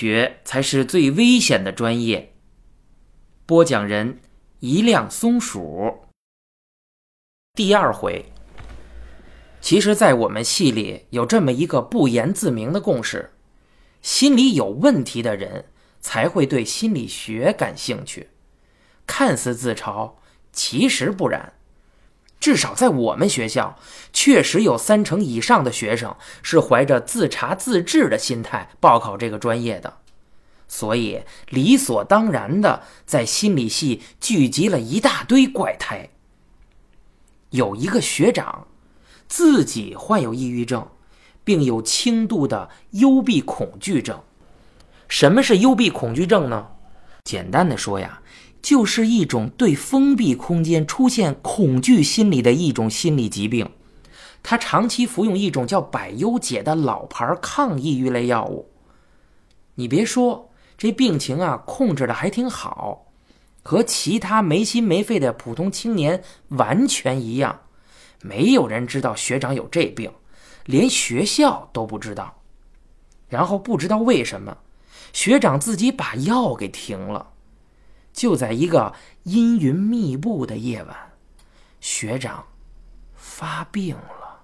学才是最危险的专业。播讲人：一辆松鼠。第二回，其实，在我们系里有这么一个不言自明的共识：心理有问题的人才会对心理学感兴趣。看似自嘲，其实不然。至少在我们学校，确实有三成以上的学生是怀着自查自治的心态报考这个专业的，所以理所当然的在心理系聚集了一大堆怪胎。有一个学长，自己患有抑郁症，并有轻度的幽闭恐惧症。什么是幽闭恐惧症呢？简单的说呀。就是一种对封闭空间出现恐惧心理的一种心理疾病。他长期服用一种叫百忧解的老牌抗抑郁类药物。你别说，这病情啊控制的还挺好，和其他没心没肺的普通青年完全一样。没有人知道学长有这病，连学校都不知道。然后不知道为什么，学长自己把药给停了。就在一个阴云密布的夜晚，学长发病了。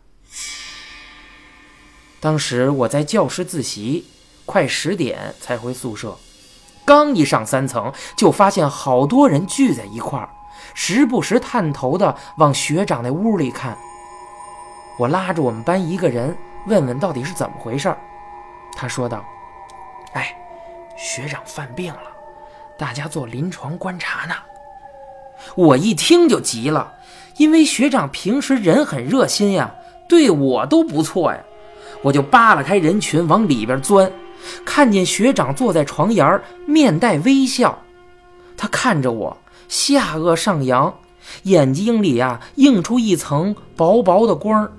当时我在教室自习，快十点才回宿舍。刚一上三层，就发现好多人聚在一块儿，时不时探头的往学长那屋里看。我拉着我们班一个人问问到底是怎么回事他说道：“哎，学长犯病了。”大家做临床观察呢，我一听就急了，因为学长平时人很热心呀，对我都不错呀，我就扒拉开人群往里边钻，看见学长坐在床沿面带微笑，他看着我，下颚上扬，眼睛里啊映出一层薄薄的光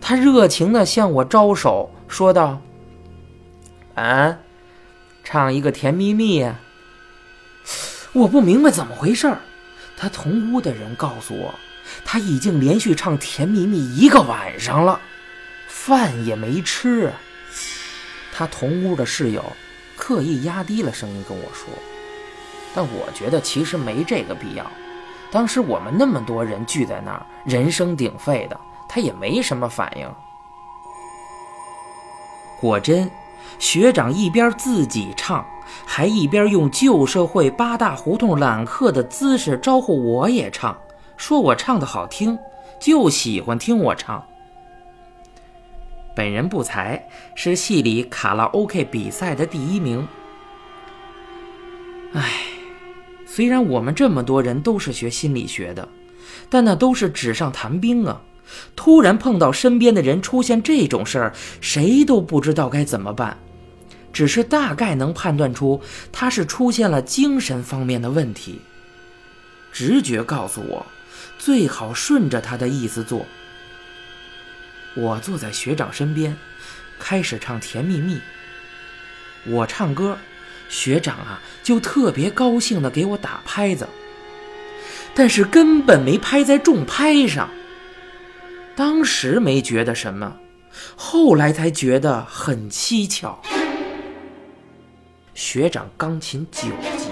他热情地向我招手，说道：“啊，唱一个甜蜜蜜呀。”我不明白怎么回事儿，他同屋的人告诉我，他已经连续唱《甜蜜蜜》一个晚上了，饭也没吃。他同屋的室友刻意压低了声音跟我说，但我觉得其实没这个必要。当时我们那么多人聚在那儿，人声鼎沸的，他也没什么反应。果真，学长一边自己唱。还一边用旧社会八大胡同揽客的姿势招呼我也唱，说我唱的好听，就喜欢听我唱。本人不才，是系里卡拉 OK 比赛的第一名。唉，虽然我们这么多人都是学心理学的，但那都是纸上谈兵啊！突然碰到身边的人出现这种事儿，谁都不知道该怎么办。只是大概能判断出他是出现了精神方面的问题。直觉告诉我，最好顺着他的意思做。我坐在学长身边，开始唱《甜蜜蜜》。我唱歌，学长啊就特别高兴的给我打拍子，但是根本没拍在重拍上。当时没觉得什么，后来才觉得很蹊跷。学长钢琴九级，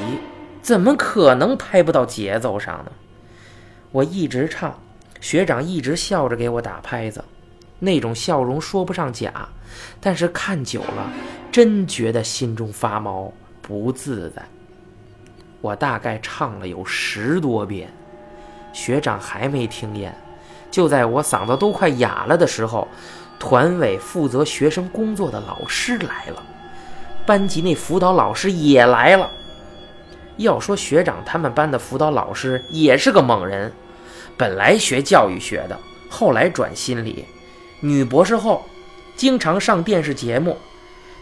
怎么可能拍不到节奏上呢？我一直唱，学长一直笑着给我打拍子，那种笑容说不上假，但是看久了，真觉得心中发毛，不自在。我大概唱了有十多遍，学长还没听厌。就在我嗓子都快哑了的时候，团委负责学生工作的老师来了。班级那辅导老师也来了。要说学长他们班的辅导老师也是个猛人，本来学教育学的，后来转心理，女博士后，经常上电视节目。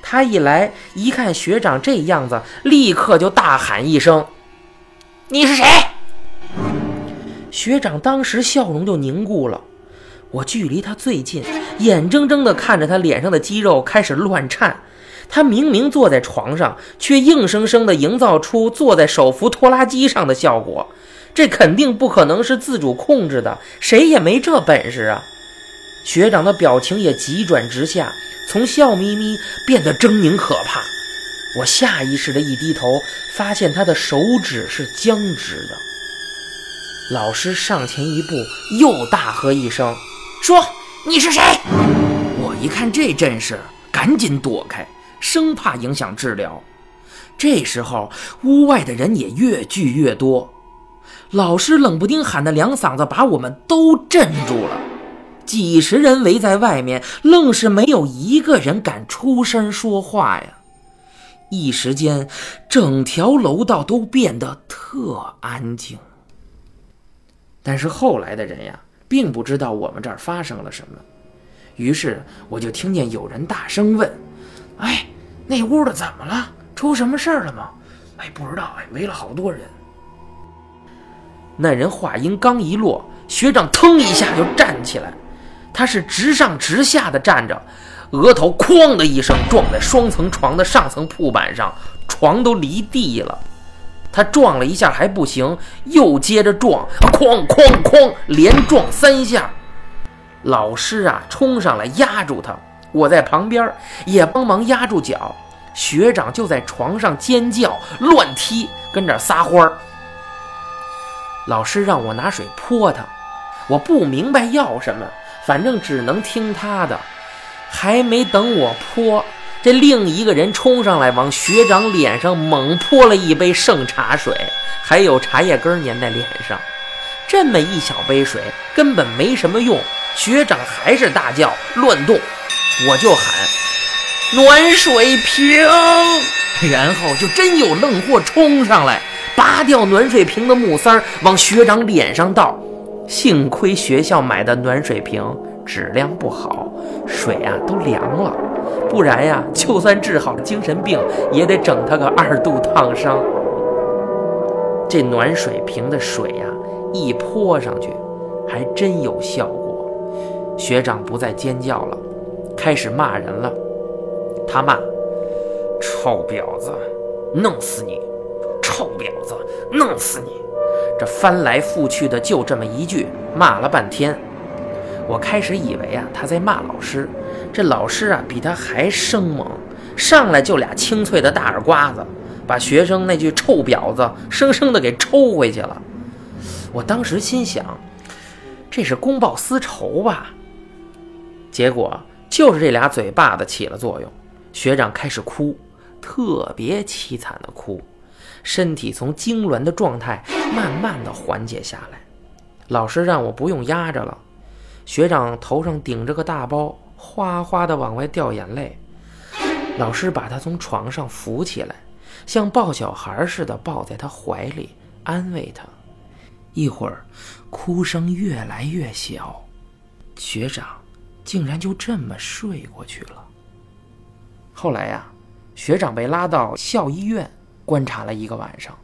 他一来，一看学长这样子，立刻就大喊一声：“你是谁？”学长当时笑容就凝固了。我距离他最近，眼睁睁地看着他脸上的肌肉开始乱颤。他明明坐在床上，却硬生生地营造出坐在手扶拖拉机上的效果，这肯定不可能是自主控制的，谁也没这本事啊！学长的表情也急转直下，从笑眯眯变得狰狞可怕。我下意识的一低头，发现他的手指是僵直的。老师上前一步，又大喝一声：“说你是谁？”我一看这阵势，赶紧躲开，生怕影响治疗。这时候，屋外的人也越聚越多，老师冷不丁喊的两嗓子，把我们都镇住了。几十人围在外面，愣是没有一个人敢出声说话呀。一时间，整条楼道都变得特安静。但是后来的人呀，并不知道我们这儿发生了什么，于是我就听见有人大声问：“哎，那屋的怎么了？出什么事儿了吗？”“哎，不知道。”“哎，围了好多人。”那人话音刚一落，学长腾一下就站起来，他是直上直下的站着。额头哐的一声撞在双层床的上层铺板上，床都离地了。他撞了一下还不行，又接着撞，哐哐哐，连撞三下。老师啊，冲上来压住他，我在旁边也帮忙压住脚。学长就在床上尖叫、乱踢，跟这撒欢儿。老师让我拿水泼他，我不明白要什么，反正只能听他的。还没等我泼，这另一个人冲上来，往学长脸上猛泼了一杯剩茶水，还有茶叶根粘在脸上。这么一小杯水根本没什么用，学长还是大叫乱动，我就喊暖水瓶，然后就真有愣货冲上来，拔掉暖水瓶的木塞儿，往学长脸上倒。幸亏学校买的暖水瓶。质量不好，水啊都凉了，不然呀，就算治好了精神病，也得整他个二度烫伤。这暖水瓶的水呀，一泼上去，还真有效果。学长不再尖叫了，开始骂人了。他骂：“臭婊子，弄死你！臭婊子，弄死你！”这翻来覆去的就这么一句，骂了半天。我开始以为啊，他在骂老师。这老师啊，比他还生猛，上来就俩清脆的大耳刮子，把学生那句“臭婊子”生生的给抽回去了。我当时心想，这是公报私仇吧？结果就是这俩嘴巴子起了作用，学长开始哭，特别凄惨的哭，身体从痉挛的状态慢慢的缓解下来。老师让我不用压着了。学长头上顶着个大包，哗哗的往外掉眼泪。老师把他从床上扶起来，像抱小孩似的抱在他怀里，安慰他。一会儿，哭声越来越小，学长竟然就这么睡过去了。后来呀，学长被拉到校医院观察了一个晚上。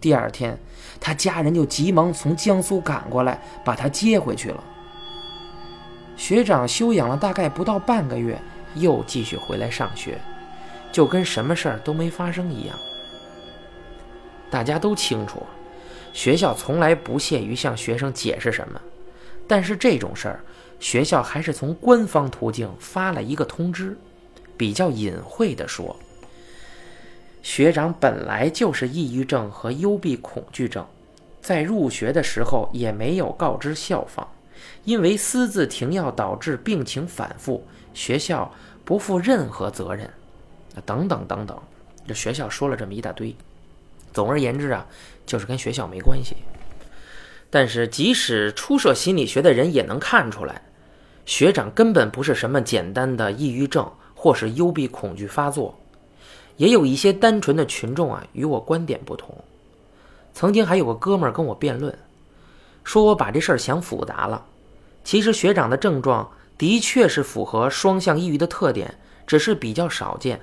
第二天，他家人就急忙从江苏赶过来，把他接回去了。学长休养了大概不到半个月，又继续回来上学，就跟什么事儿都没发生一样。大家都清楚，学校从来不屑于向学生解释什么，但是这种事儿，学校还是从官方途径发了一个通知，比较隐晦的说：学长本来就是抑郁症和幽闭恐惧症，在入学的时候也没有告知校方。因为私自停药导致病情反复，学校不负任何责任，等等等等，这学校说了这么一大堆。总而言之啊，就是跟学校没关系。但是即使初涉心理学的人也能看出来，学长根本不是什么简单的抑郁症或是幽闭恐惧发作。也有一些单纯的群众啊，与我观点不同。曾经还有个哥们儿跟我辩论，说我把这事儿想复杂了。其实学长的症状的确是符合双向抑郁的特点，只是比较少见。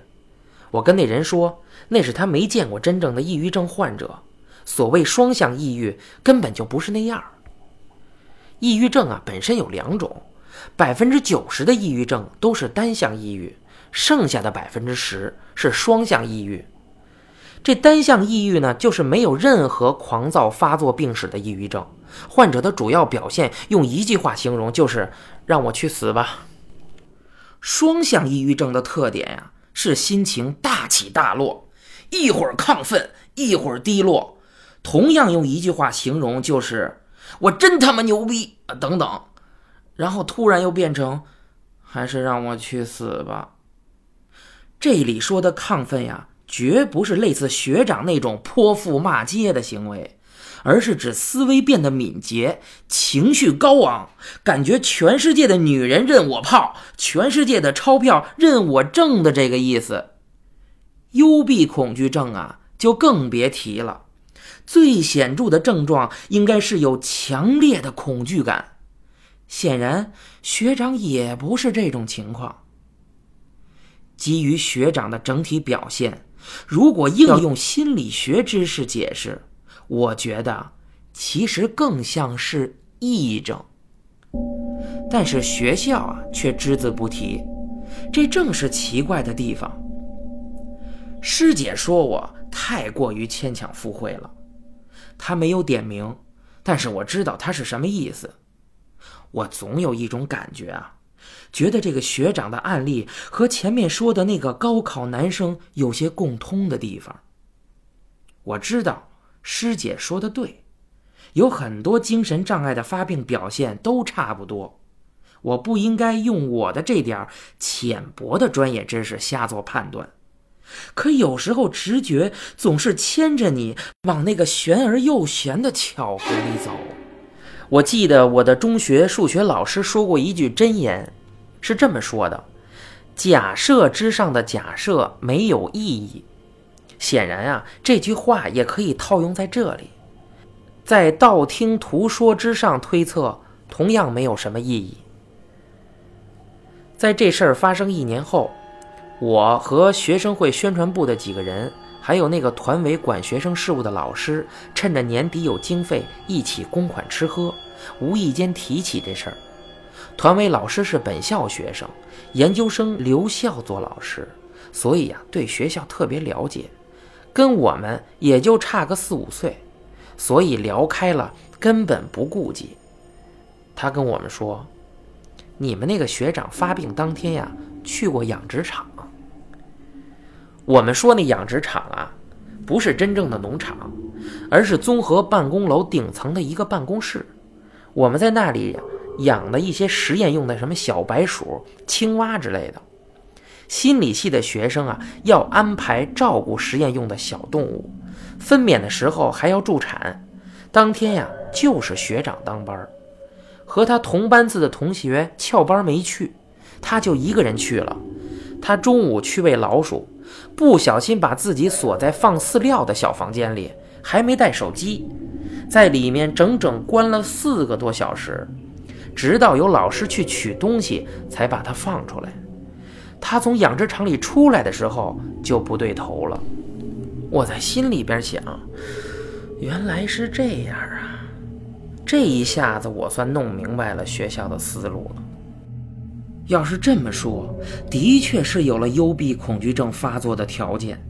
我跟那人说，那是他没见过真正的抑郁症患者。所谓双向抑郁，根本就不是那样。抑郁症啊，本身有两种，百分之九十的抑郁症都是单向抑郁，剩下的百分之十是双向抑郁。这单向抑郁呢，就是没有任何狂躁发作病史的抑郁症。患者的主要表现用一句话形容，就是“让我去死吧”。双向抑郁症的特点呀，是心情大起大落，一会儿亢奋，一会儿低落。同样用一句话形容，就是“我真他妈牛逼”啊等等。然后突然又变成“还是让我去死吧”。这里说的亢奋呀，绝不是类似学长那种泼妇骂街的行为。而是指思维变得敏捷，情绪高昂，感觉全世界的女人任我泡，全世界的钞票任我挣的这个意思。幽闭恐惧症啊，就更别提了。最显著的症状应该是有强烈的恐惧感。显然，学长也不是这种情况。基于学长的整体表现，如果硬要用心理学知识解释。我觉得其实更像是癔症，但是学校啊却只字不提，这正是奇怪的地方。师姐说我太过于牵强附会了，她没有点名，但是我知道她是什么意思。我总有一种感觉啊，觉得这个学长的案例和前面说的那个高考男生有些共通的地方。我知道。师姐说的对，有很多精神障碍的发病表现都差不多。我不应该用我的这点浅薄的专业知识瞎做判断，可有时候直觉总是牵着你往那个玄而又玄的巧合里走。我记得我的中学数学老师说过一句箴言，是这么说的：“假设之上的假设没有意义。”显然啊，这句话也可以套用在这里，在道听途说之上推测，同样没有什么意义。在这事儿发生一年后，我和学生会宣传部的几个人，还有那个团委管学生事务的老师，趁着年底有经费，一起公款吃喝，无意间提起这事儿。团委老师是本校学生，研究生留校做老师，所以呀，对学校特别了解。跟我们也就差个四五岁，所以聊开了，根本不顾忌。他跟我们说：“你们那个学长发病当天呀，去过养殖场。”我们说那养殖场啊，不是真正的农场，而是综合办公楼顶层的一个办公室。我们在那里养的一些实验用的什么小白鼠、青蛙之类的。心理系的学生啊，要安排照顾实验用的小动物，分娩的时候还要助产。当天呀，就是学长当班儿和他同班次的同学翘班没去，他就一个人去了。他中午去喂老鼠，不小心把自己锁在放饲料的小房间里，还没带手机，在里面整整关了四个多小时，直到有老师去取东西，才把他放出来。他从养殖场里出来的时候就不对头了，我在心里边想，原来是这样啊！这一下子我算弄明白了学校的思路了。要是这么说，的确是有了幽闭恐惧症发作的条件，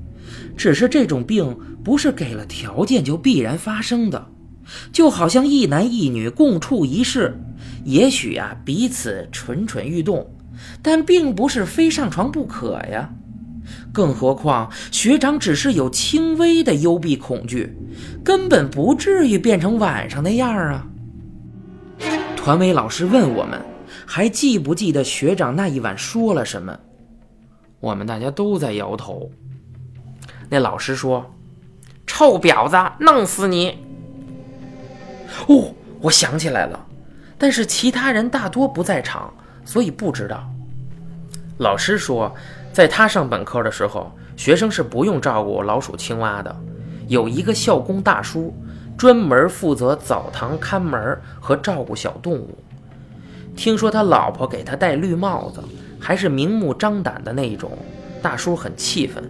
只是这种病不是给了条件就必然发生的，就好像一男一女共处一室，也许呀彼此蠢蠢欲动。但并不是非上床不可呀，更何况学长只是有轻微的幽闭恐惧，根本不至于变成晚上那样啊。团委老师问我们，还记不记得学长那一晚说了什么？我们大家都在摇头。那老师说：“臭婊子，弄死你！”哦，我想起来了，但是其他人大多不在场。所以不知道。老师说，在他上本科的时候，学生是不用照顾老鼠、青蛙的，有一个校工大叔，专门负责澡堂看门和照顾小动物。听说他老婆给他戴绿帽子，还是明目张胆的那一种。大叔很气愤，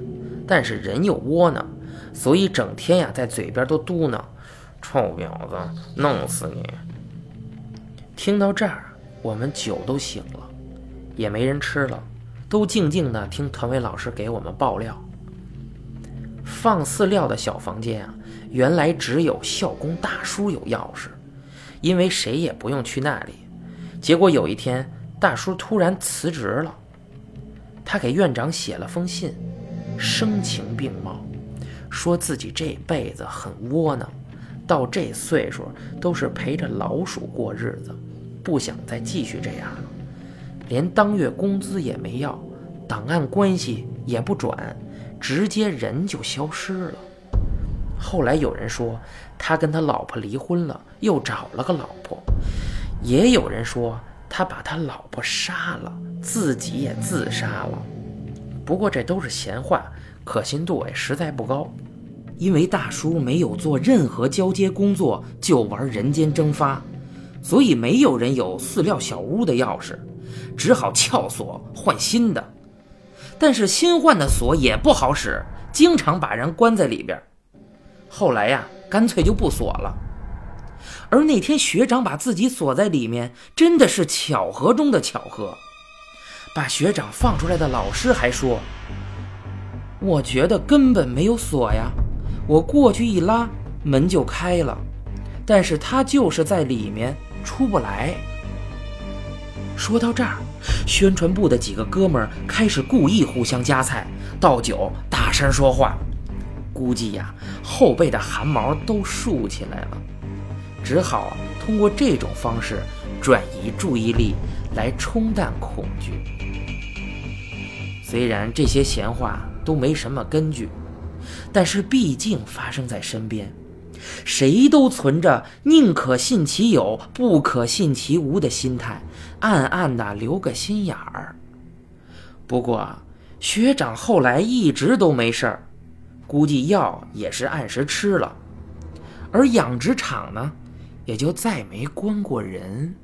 但是人又窝囊，所以整天呀在嘴边都嘟囔：“臭婊子，弄死你！”听到这儿。我们酒都醒了，也没人吃了，都静静的听团委老师给我们爆料。放饲料的小房间啊，原来只有校工大叔有钥匙，因为谁也不用去那里。结果有一天，大叔突然辞职了，他给院长写了封信，声情并茂，说自己这辈子很窝囊，到这岁数都是陪着老鼠过日子，不想再继续这样了，连当月工资也没要，档案关系也不转，直接人就消失了。后来有人说他跟他老婆离婚了，又找了个老婆，也有人说他把他老婆杀了，自己也自杀了。不过这都是闲话，可信度也实在不高。因为大叔没有做任何交接工作就玩人间蒸发，所以没有人有饲料小屋的钥匙，只好撬锁换新的。但是新换的锁也不好使，经常把人关在里边。后来呀，干脆就不锁了。而那天学长把自己锁在里面，真的是巧合中的巧合。把学长放出来的老师还说：“我觉得根本没有锁呀，我过去一拉门就开了，但是他就是在里面出不来。”说到这儿，宣传部的几个哥们儿开始故意互相夹菜、倒酒、大声说话。估计呀，后背的汗毛都竖起来了，只好通过这种方式转移注意力，来冲淡恐惧。虽然这些闲话都没什么根据，但是毕竟发生在身边，谁都存着宁可信其有，不可信其无的心态，暗暗的留个心眼儿。不过学长后来一直都没事儿。估计药也是按时吃了，而养殖场呢，也就再没关过人。